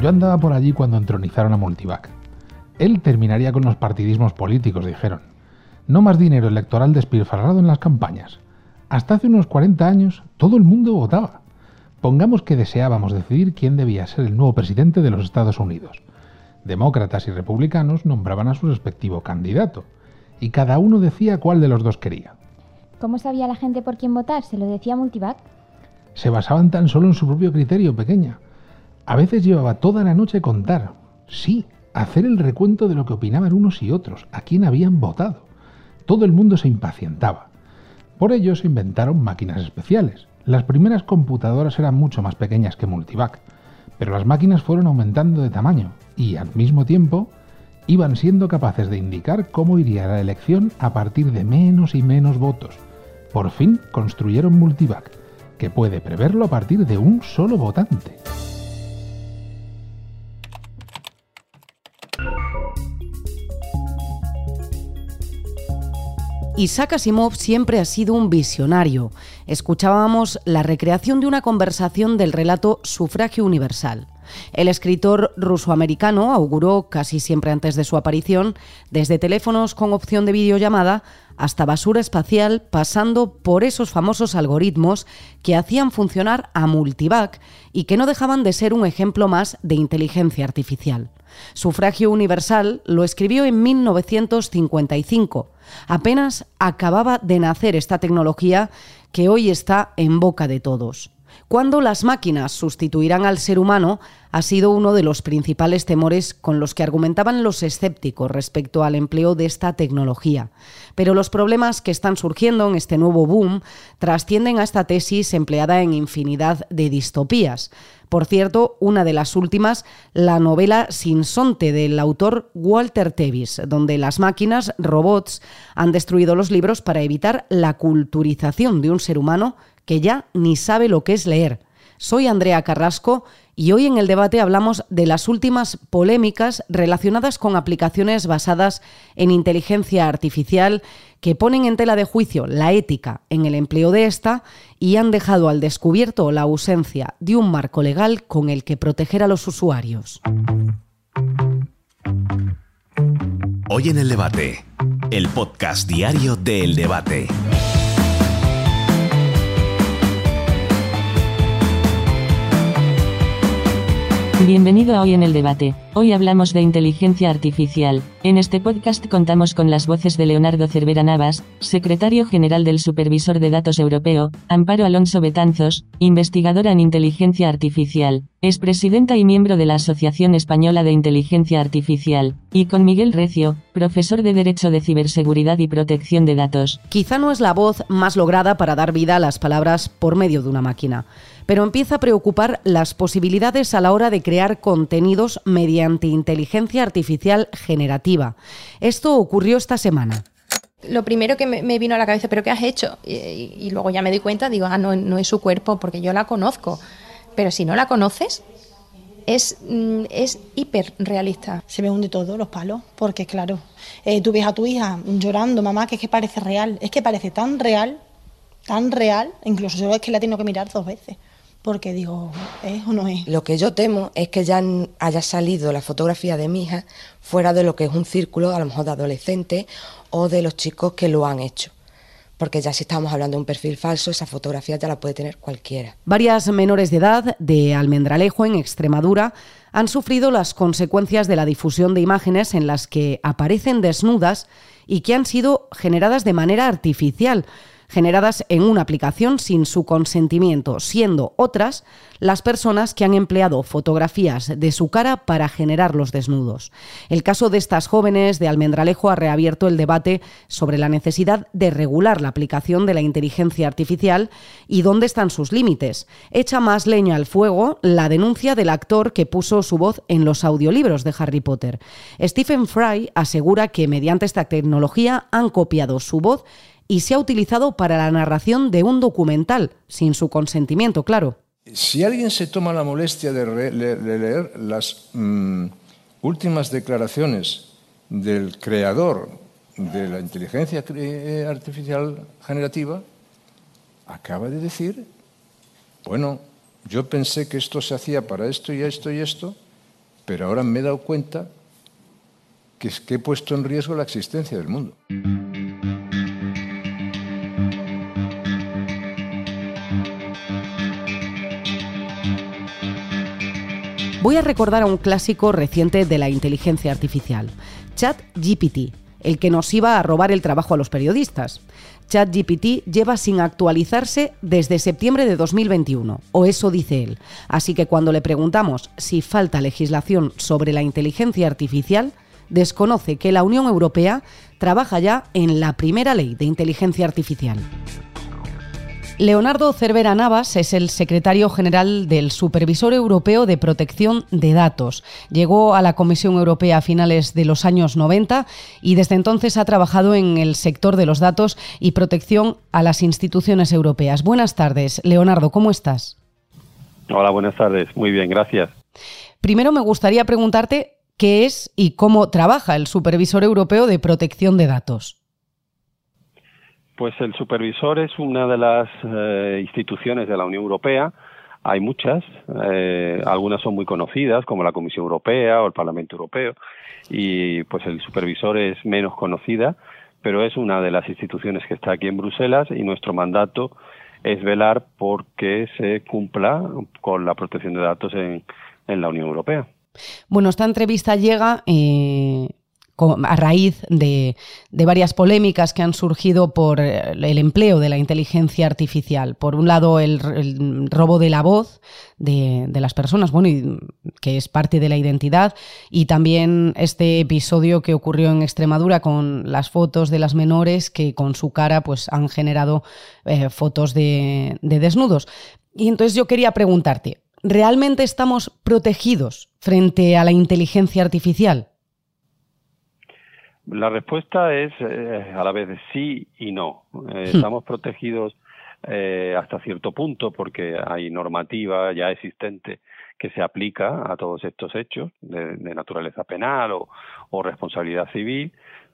Yo andaba por allí cuando entronizaron a Multivac. Él terminaría con los partidismos políticos, dijeron. No más dinero electoral despilfarrado en las campañas. Hasta hace unos 40 años todo el mundo votaba. Pongamos que deseábamos decidir quién debía ser el nuevo presidente de los Estados Unidos. Demócratas y republicanos nombraban a su respectivo candidato, y cada uno decía cuál de los dos quería. ¿Cómo sabía la gente por quién votar? ¿Se lo decía Multivac? Se basaban tan solo en su propio criterio, pequeña. A veces llevaba toda la noche contar, sí, hacer el recuento de lo que opinaban unos y otros, a quién habían votado. Todo el mundo se impacientaba. Por ello se inventaron máquinas especiales. Las primeras computadoras eran mucho más pequeñas que Multivac, pero las máquinas fueron aumentando de tamaño y al mismo tiempo iban siendo capaces de indicar cómo iría la elección a partir de menos y menos votos. Por fin construyeron Multivac, que puede preverlo a partir de un solo votante. Isaac Asimov siempre ha sido un visionario. Escuchábamos la recreación de una conversación del relato Sufragio Universal. El escritor ruso-americano auguró, casi siempre antes de su aparición, desde teléfonos con opción de videollamada hasta basura espacial, pasando por esos famosos algoritmos que hacían funcionar a Multivac y que no dejaban de ser un ejemplo más de inteligencia artificial. Sufragio Universal lo escribió en 1955. Apenas acababa de nacer esta tecnología que hoy está en boca de todos. Cuando las máquinas sustituirán al ser humano ha sido uno de los principales temores con los que argumentaban los escépticos respecto al empleo de esta tecnología. Pero los problemas que están surgiendo en este nuevo boom trascienden a esta tesis empleada en infinidad de distopías. Por cierto, una de las últimas, la novela Sinsonte del autor Walter Tevis, donde las máquinas, robots, han destruido los libros para evitar la culturización de un ser humano que ya ni sabe lo que es leer. Soy Andrea Carrasco y hoy en el debate hablamos de las últimas polémicas relacionadas con aplicaciones basadas en inteligencia artificial que ponen en tela de juicio la ética en el empleo de esta y han dejado al descubierto la ausencia de un marco legal con el que proteger a los usuarios. Hoy en el debate, el podcast diario del debate. Bienvenido a Hoy en el Debate. Hoy hablamos de inteligencia artificial. En este podcast contamos con las voces de Leonardo Cervera Navas, secretario general del Supervisor de Datos Europeo, Amparo Alonso Betanzos, investigadora en inteligencia artificial, es presidenta y miembro de la Asociación Española de Inteligencia Artificial, y con Miguel Recio, profesor de Derecho de Ciberseguridad y Protección de Datos. Quizá no es la voz más lograda para dar vida a las palabras por medio de una máquina pero empieza a preocupar las posibilidades a la hora de crear contenidos mediante inteligencia artificial generativa. Esto ocurrió esta semana. Lo primero que me vino a la cabeza, ¿pero qué has hecho? Y, luego ya me di cuenta, digo, ah, no, no es su cuerpo, porque yo la conozco. Pero si no la conoces, es, mm, es hiper realista. Se me hunde todo, los palos, porque claro, eh, tú ves a tu hija llorando, mamá, que es que parece real, es que parece tan real, tan real, incluso yo es que la tengo que mirar dos veces porque digo, ¿es o no es? Lo que yo temo es que ya haya salido la fotografía de mi hija fuera de lo que es un círculo, a lo mejor de adolescentes o de los chicos que lo han hecho. Porque ya si estamos hablando de un perfil falso, esa fotografía ya la puede tener cualquiera. Varias menores de edad de Almendralejo, en Extremadura, han sufrido las consecuencias de la difusión de imágenes en las que aparecen desnudas y que han sido generadas de manera artificial generadas en una aplicación sin su consentimiento, siendo otras las personas que han empleado fotografías de su cara para generar los desnudos. El caso de estas jóvenes de Almendralejo ha reabierto el debate sobre la necesidad de regular la aplicación de la inteligencia artificial y dónde están sus límites. Echa más leña al fuego la denuncia del actor que puso su voz en los audiolibros de Harry Potter. Stephen Fry asegura que mediante esta tecnología han copiado su voz y se ha utilizado para la narración de un documental, sin su consentimiento, claro. Si alguien se toma la molestia de, leer las mm, últimas declaraciones del creador de la inteligencia eh, artificial generativa, acaba de decir, bueno, yo pensé que esto se hacía para esto y esto y esto, Pero ahora me he dado cuenta que he puesto en riesgo la existencia del mundo. Voy a recordar a un clásico reciente de la inteligencia artificial, ChatGPT, el que nos iba a robar el trabajo a los periodistas. ChatGPT lleva sin actualizarse desde septiembre de 2021, o eso dice él. Así que cuando le preguntamos si falta legislación sobre la inteligencia artificial, desconoce que la Unión Europea trabaja ya en la primera ley de inteligencia artificial. Leonardo Cervera Navas es el secretario general del Supervisor Europeo de Protección de Datos. Llegó a la Comisión Europea a finales de los años 90 y desde entonces ha trabajado en el sector de los datos y protección a las instituciones europeas. Buenas tardes, Leonardo, ¿cómo estás? Hola, buenas tardes. Muy bien, gracias. Primero me gustaría preguntarte qué es y cómo trabaja el Supervisor Europeo de Protección de Datos. Pues el supervisor es una de las eh, instituciones de la Unión Europea. Hay muchas, eh, algunas son muy conocidas, como la Comisión Europea o el Parlamento Europeo, y pues el supervisor es menos conocida, pero es una de las instituciones que está aquí en Bruselas y nuestro mandato es velar por que se cumpla con la protección de datos en, en la Unión Europea. Bueno, esta entrevista llega eh, a raíz de, varias polémicas que han surgido por eh, el empleo de la inteligencia artificial. Por un lado, el, robo de la voz de, las personas, bueno, que es parte de la identidad, y también este episodio que ocurrió en Extremadura con las fotos de las menores que con su cara pues, han generado eh, fotos de desnudos. Y entonces yo quería preguntarte, ¿realmente estamos protegidos frente a la inteligencia artificial? La respuesta es eh, a la vez de sí y no. Eh, hmm. estamos protegidos eh, hasta cierto punto porque hay normativa ya existente que se aplica a todos estos hechos de, naturaleza penal o, responsabilidad civil,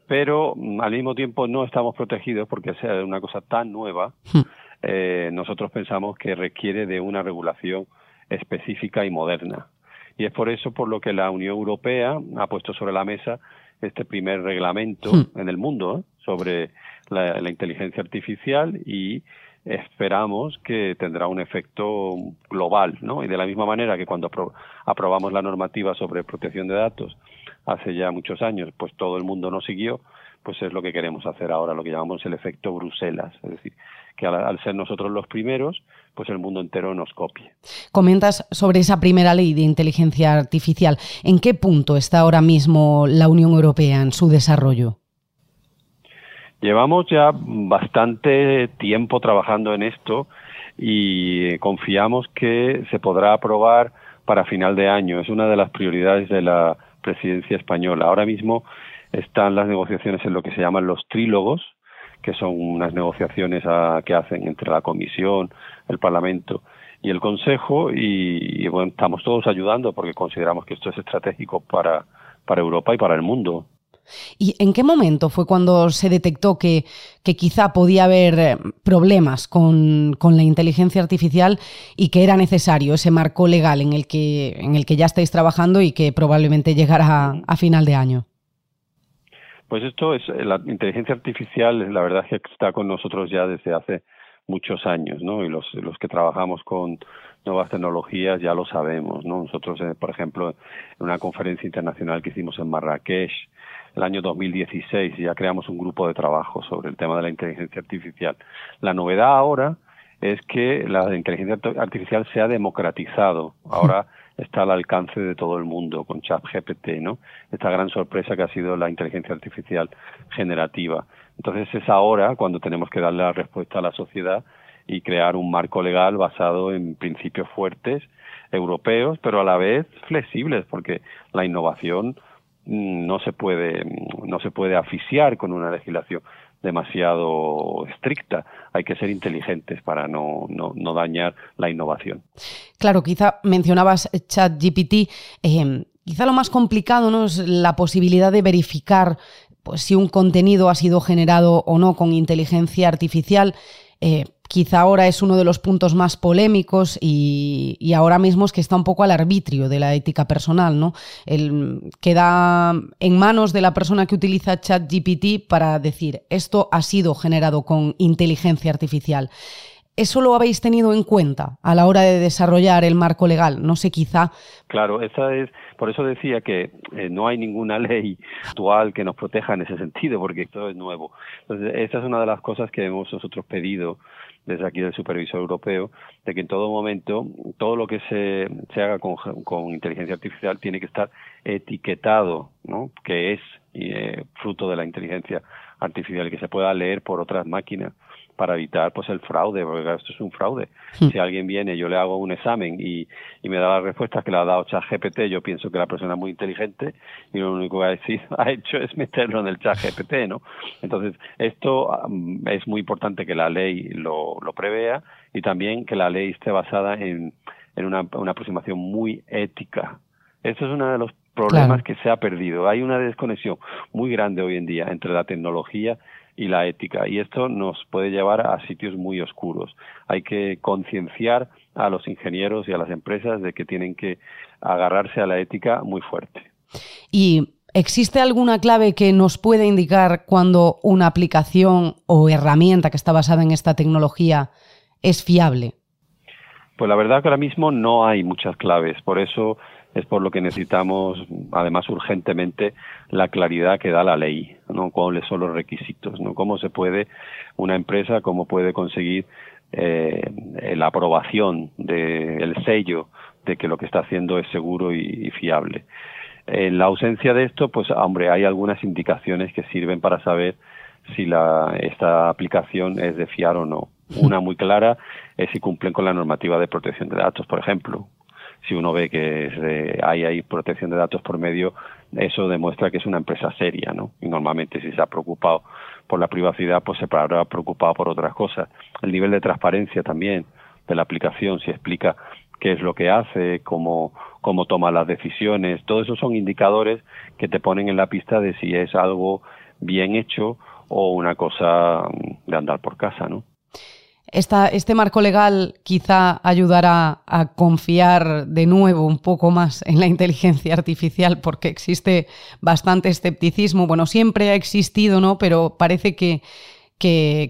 pero mm, al mismo tiempo no estamos protegidos porque sea una cosa tan nueva. Hmm. nosotros pensamos que requiere de una regulación específica y moderna. Y es por eso por lo que la Unión Europea ha puesto sobre la mesa este primer reglamento hmm. en el mundo ¿eh? sobre la, inteligencia artificial y esperamos que tendrá un efecto global, ¿no? Y de la misma manera que cuando aprobamos la normativa sobre protección de datos hace ya muchos años, pues todo el mundo nos siguió, pues es lo que queremos hacer ahora, lo que llamamos el efecto Bruselas, es decir, que al, ser nosotros los primeros, pues el mundo entero nos copie. Comentas sobre esa primera ley de inteligencia artificial. ¿En qué punto está ahora mismo la Unión Europea en su desarrollo? Llevamos ya bastante tiempo trabajando en esto y confiamos que se podrá aprobar para final de año. Es una de las prioridades de la presidencia española. Ahora mismo están las negociaciones en lo que se llaman los trílogos, que son unas negociaciones que hacen entre la Comisión, el Parlamento y el Consejo, y, bueno, estamos todos ayudando porque consideramos que esto es estratégico para, Europa y para el mundo. ¿Y en qué momento fue cuando se detectó que, quizá podía haber eh, problemas con, con, la inteligencia artificial y que era necesario ese marco legal en el que, en el que ya estáis trabajando y que probablemente llegará a final de año? Pues esto es, la inteligencia artificial, la verdad es que está con nosotros ya desde hace muchos años, ¿no? Y los, los que trabajamos con nuevas tecnologías ya lo sabemos, ¿no? Nosotros, eh, por ejemplo, en una conferencia internacional que hicimos en Marrakech el año 2016 ya creamos un grupo de trabajo sobre el tema de la inteligencia artificial. La novedad ahora es que la inteligencia artificial se ha democratizado. Ahora está al alcance de todo el mundo con ChatGPT, ¿no? Esta gran sorpresa que ha sido la inteligencia artificial generativa. Entonces es ahora cuando tenemos que darle la respuesta a la sociedad y crear un marco legal basado en principios fuertes europeos, pero a la vez flexibles, porque la innovación mm, no se puede no se puede asfixiar con una legislación demasiado estricta. Hay que ser inteligentes para no, no, dañar la innovación. Claro, quizá mencionabas ChatGPT. Eh, quizá lo más complicado ¿no? es la posibilidad de verificar pues, si un contenido ha sido generado o no con inteligencia artificial. Eh, quizá ahora es uno de los puntos más polémicos y, ahora mismo es que está un poco al arbitrio de la ética personal, ¿no? El, queda en manos de la persona que utiliza ChatGPT para decir esto ha sido generado con inteligencia artificial. ¿Eso lo habéis tenido en cuenta a la hora de desarrollar el marco legal? No sé, quizá. Claro, esa es, por eso decía que eh, no hay ninguna ley actual que nos proteja en ese sentido, porque esto es nuevo. Entonces, esa es una de las cosas que hemos nosotros pedido desde aquí del supervisor europeo, de que en todo momento todo lo que se, se haga con, con inteligencia artificial tiene que estar etiquetado, ¿no? Que es eh, fruto de la inteligencia artificial que se pueda leer por otras máquinas para evitar pues el fraude, porque esto es un fraude. Hmm. Si alguien viene, yo le hago un examen y, y me da las respuestas que le ha dado ChatGPT, yo pienso que la persona es muy inteligente y lo único que ha, decir, ha hecho es meterlo en el ChatGPT, ¿no? Entonces, esto mm, es muy importante que la ley lo, lo prevea y también que la ley esté basada en, en una, una aproximación muy ética. Esto es uno de los problemas que se ha perdido. Hay una desconexión muy grande hoy en día entre la tecnología y la ética. Y esto nos puede llevar a sitios muy oscuros. Hay que concienciar a los ingenieros y a las empresas de que tienen que agarrarse a la ética muy fuerte. Y ¿Existe alguna clave que nos pueda indicar cuando una aplicación o herramienta que está basada en esta tecnología es fiable? Pues la verdad que ahora mismo no hay muchas claves. Por eso es por lo que necesitamos, además urgentemente, la claridad que da la ley, ¿no? cuáles son los requisitos, ¿no? cómo se puede una empresa, cómo puede conseguir eh, la aprobación del sello de que lo que está haciendo es seguro y, fiable. En la ausencia de esto, pues hombre, hay algunas indicaciones que sirven para saber si la, esta aplicación es de fiar o no. Una muy clara es si cumplen con la normativa de protección de datos, por ejemplo si uno ve que hay, hay protección de datos por medio, eso demuestra que es una empresa seria, ¿no? Y normalmente si se ha preocupado por la privacidad, pues se habrá preocupado por otras cosas. El nivel de transparencia también de la aplicación, si explica qué es lo que hace, cómo, cómo toma las decisiones, todo eso son indicadores que te ponen en la pista de si es algo bien hecho o una cosa de andar por casa, ¿no? Este marco legal quizá ayudará a confiar de nuevo un poco más en la inteligencia artificial porque existe bastante escepticismo. Bueno, siempre ha existido, ¿no? Pero parece que,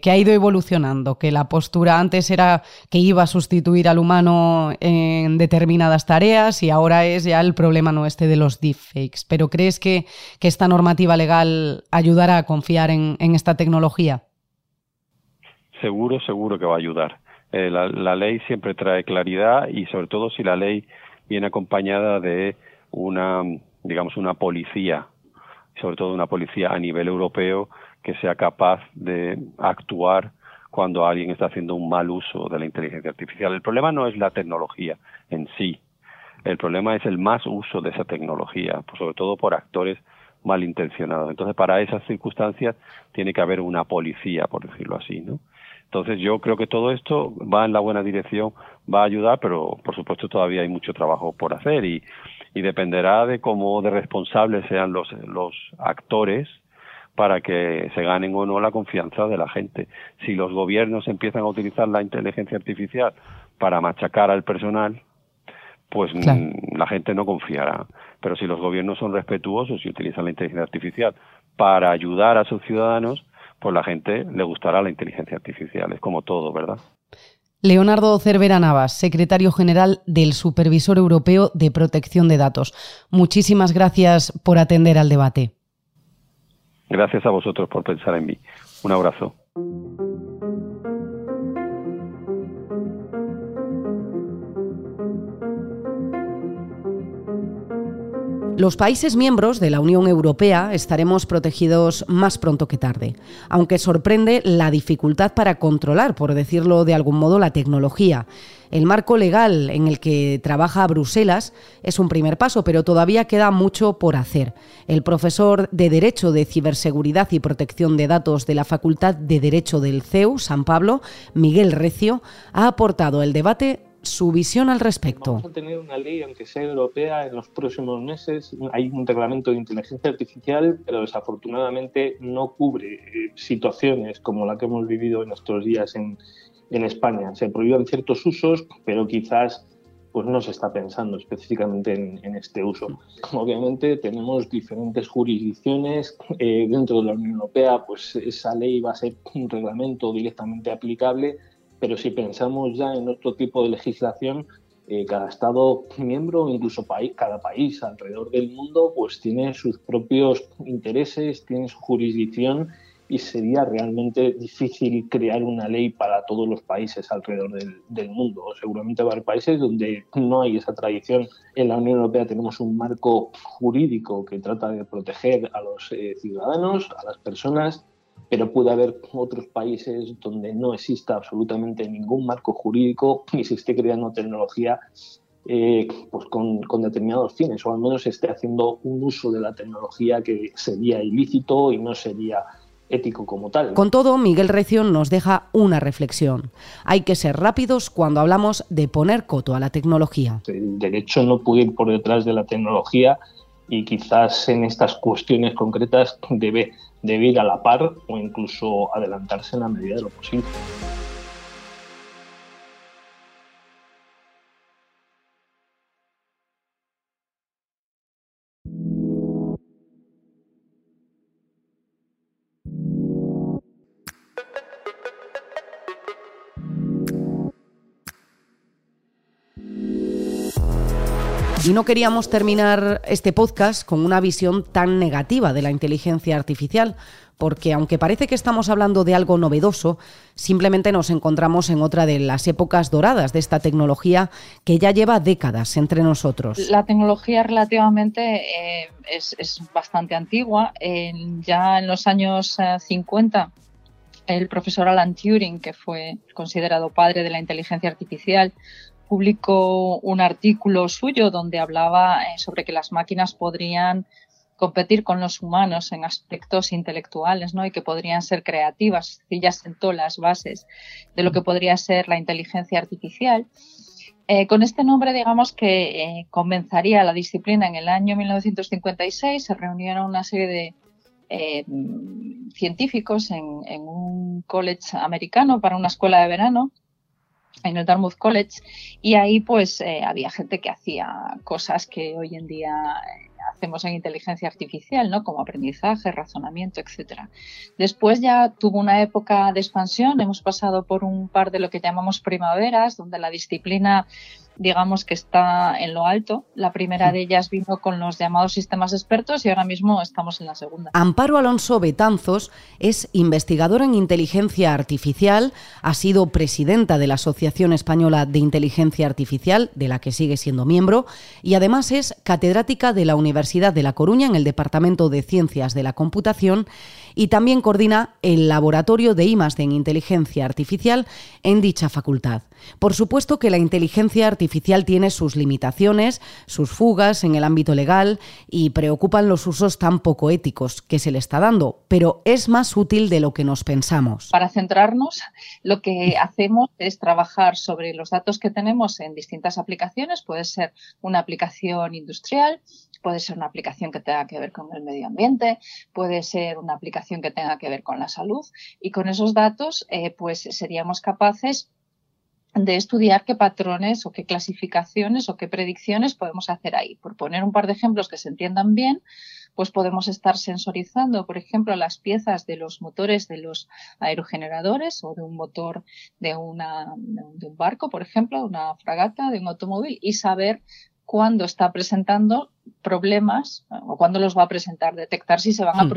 ha ido evolucionando, que la postura antes era que iba a sustituir al humano en determinadas tareas y ahora es ya el problema no este de los deepfakes. Pero ¿crees que, esta normativa legal ayudará a confiar en esta tecnología? Seguro, seguro que va a ayudar. Eh, la, ley siempre trae claridad y sobre todo si la ley viene acompañada de una, digamos, una policía, sobre todo una policía a nivel europeo que sea capaz de actuar cuando alguien está haciendo un mal uso de la inteligencia artificial. El problema no es la tecnología en sí, el problema es el más uso de esa tecnología, pues sobre todo por actores malintencionados. Entonces, para esas circunstancias tiene que haber una policía, por decirlo así, ¿no? Entonces yo creo que todo esto va en la buena dirección, va a ayudar, pero por supuesto todavía hay mucho trabajo por hacer y, y dependerá de cómo de responsables sean los, los actores para que se ganen o no la confianza de la gente. Si los gobiernos empiezan a utilizar la inteligencia artificial para machacar al personal, pues mm, la gente no confiará. Pero si los gobiernos son respetuosos y utilizan la inteligencia artificial para ayudar a sus ciudadanos, pues la gente le gustará la inteligencia artificial, es como todo, ¿verdad? Leonardo Cervera Navas, secretario general del Supervisor Europeo de Protección de Datos. Muchísimas gracias por atender al debate. Gracias a vosotros por pensar en mí. Un abrazo. Los países miembros de la Unión Europea estaremos protegidos más pronto que tarde, aunque sorprende la dificultad para controlar, por decirlo de algún modo, la tecnología. El marco legal en el que trabaja Bruselas es un primer paso, pero todavía queda mucho por hacer. El profesor de Derecho de Ciberseguridad y Protección de Datos de la Facultad de Derecho del CEU, San Pablo, Miguel Recio, ha aportado el debate su visión al respecto. Vamos a tener una ley, aunque sea europea, en los próximos meses. Hay un reglamento de inteligencia artificial, pero desafortunadamente no cubre eh, situaciones como la que hemos vivido en estos días en, en España. Se prohíben ciertos usos, pero quizás pues no se está pensando específicamente en, este uso. Obviamente tenemos diferentes jurisdicciones eh, dentro de la Unión Europea, pues esa ley va a ser un reglamento directamente aplicable, pero si pensamos ya en otro tipo de legislación, eh, cada Estado miembro, incluso país, cada país alrededor del mundo, pues tiene sus propios intereses, tiene su jurisdicción y sería realmente difícil crear una ley para todos los países alrededor del, mundo. Seguramente va a haber países donde no hay esa tradición. En la Unión Europea tenemos un marco jurídico que trata de proteger a los eh, ciudadanos, a las personas, pero puede haber otros países donde no exista absolutamente ningún marco jurídico y se esté creando tecnología eh, pues con, con, determinados fines, o al menos se esté haciendo un uso de la tecnología que sería ilícito y no sería ético como tal. Con todo, Miguel Recio nos deja una reflexión. Hay que ser rápidos cuando hablamos de poner coto a la tecnología. El derecho no puede ir por detrás de la tecnología y quizás en estas cuestiones concretas debe, debe ir a la par o incluso adelantarse en la medida de lo posible. Y no queríamos terminar este podcast con una visión tan negativa de la inteligencia artificial, porque aunque parece que estamos hablando de algo novedoso, simplemente nos encontramos en otra de las épocas doradas de esta tecnología que ya lleva décadas entre nosotros. La tecnología relativamente eh, es, bastante antigua. ya en los años 50, eh, el profesor Alan Turing, que fue considerado padre de la inteligencia artificial, publicó un artículo suyo donde hablaba eh, sobre que las máquinas podrían competir con los humanos en aspectos intelectuales, ¿no? Y que podrían ser creativas. Y ya sentó las bases de lo que podría ser la inteligencia artificial. Eh, con este nombre, digamos que eh, comenzaría la disciplina en el año 1956. Se reunieron una serie de científicos en, en un college americano para una escuela de verano en el Dartmouth College y ahí pues eh, había gente que hacía cosas que hoy en día eh, hacemos en inteligencia artificial, ¿no? Como aprendizaje, razonamiento, etcétera. Después ya tuvo una época de expansión, hemos pasado por un par de lo que llamamos primaveras, donde la disciplina digamos que está en lo alto. La primera de ellas vino con los llamados sistemas expertos y ahora mismo estamos en la segunda. Amparo Alonso Betanzos es investigadora en inteligencia artificial, ha sido presidenta de la Asociación Española de Inteligencia Artificial, de la que sigue siendo miembro, y además es catedrática de la Universidad de La Coruña en el Departamento de Ciencias de la Computación y también coordina el Laboratorio de IMAS en Inteligencia Artificial en dicha facultad. Por supuesto que la inteligencia artificial tiene sus limitaciones, sus fugas en el ámbito legal y preocupan los usos tan poco éticos que se le está dando, pero es más útil de lo que nos pensamos. Para centrarnos, lo que hacemos es trabajar sobre los datos que tenemos en distintas aplicaciones. Puede ser una aplicación industrial, puede ser una aplicación que tenga que ver con el medio ambiente, puede ser una aplicación que tenga que ver con la salud y con esos datos eh, pues seríamos capaces de estudiar qué patrones o qué clasificaciones o qué predicciones podemos hacer ahí. Por poner un par de ejemplos que se entiendan bien, pues podemos estar sensorizando, por ejemplo, las piezas de los motores de los aerogeneradores o de un motor de, una, de un barco, por ejemplo, de una fragata, de un automóvil, y saber cuándo está presentando problemas o cuándo los va a presentar, detectar si se van a hmm.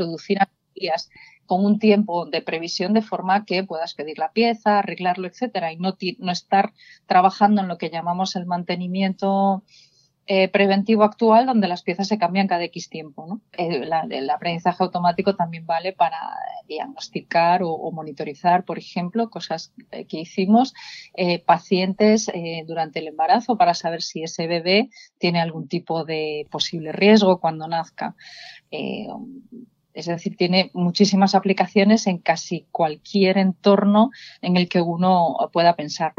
Con un tiempo de previsión de forma que puedas pedir la pieza, arreglarlo, etcétera, y no, estar trabajando en lo que llamamos el mantenimiento eh, preventivo actual, donde las piezas se cambian cada X tiempo. el aprendizaje automático también vale para diagnosticar o, monitorizar, por ejemplo, cosas que hicimos, eh, pacientes eh, durante el embarazo para saber si ese bebé tiene algún tipo de posible riesgo cuando nazca. Es decir, tiene muchísimas aplicaciones en casi cualquier entorno en el que uno pueda pensar.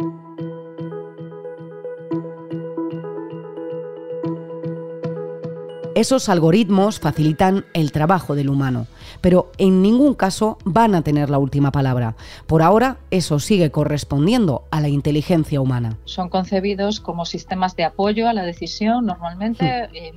Esos algoritmos facilitan el trabajo del humano, pero en ningún caso van a tener la última palabra. Por ahora, eso sigue correspondiendo a la inteligencia humana. Son concebidos como sistemas de apoyo a la decisión normalmente. Hmm. Eh,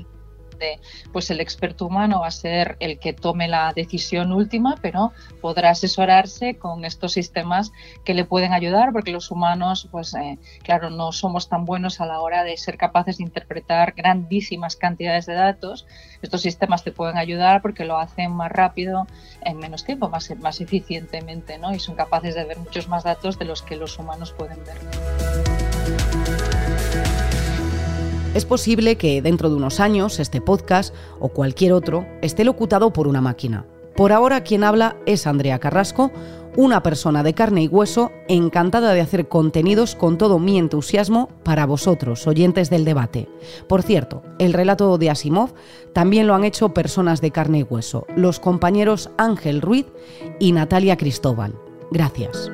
pues el experto humano va a ser el que tome la decisión última, pero podrá asesorarse con estos sistemas que le pueden ayudar, porque los humanos, pues eh, claro, no somos tan buenos a la hora de ser capaces de interpretar grandísimas cantidades de datos. Estos sistemas te pueden ayudar porque lo hacen más rápido, en menos tiempo, más, más eficientemente, ¿no? Y son capaces de ver muchos más datos de los que los humanos pueden ver. Es posible que dentro de unos años este podcast o cualquier otro esté locutado por una máquina. Por ahora quien habla es Andrea Carrasco, una persona de carne y hueso encantada de hacer contenidos con todo mi entusiasmo para vosotros, oyentes del debate. Por cierto, el relato de Asimov también lo han hecho personas de carne y hueso, los compañeros Ángel Ruiz y Natalia Cristóbal. Gracias.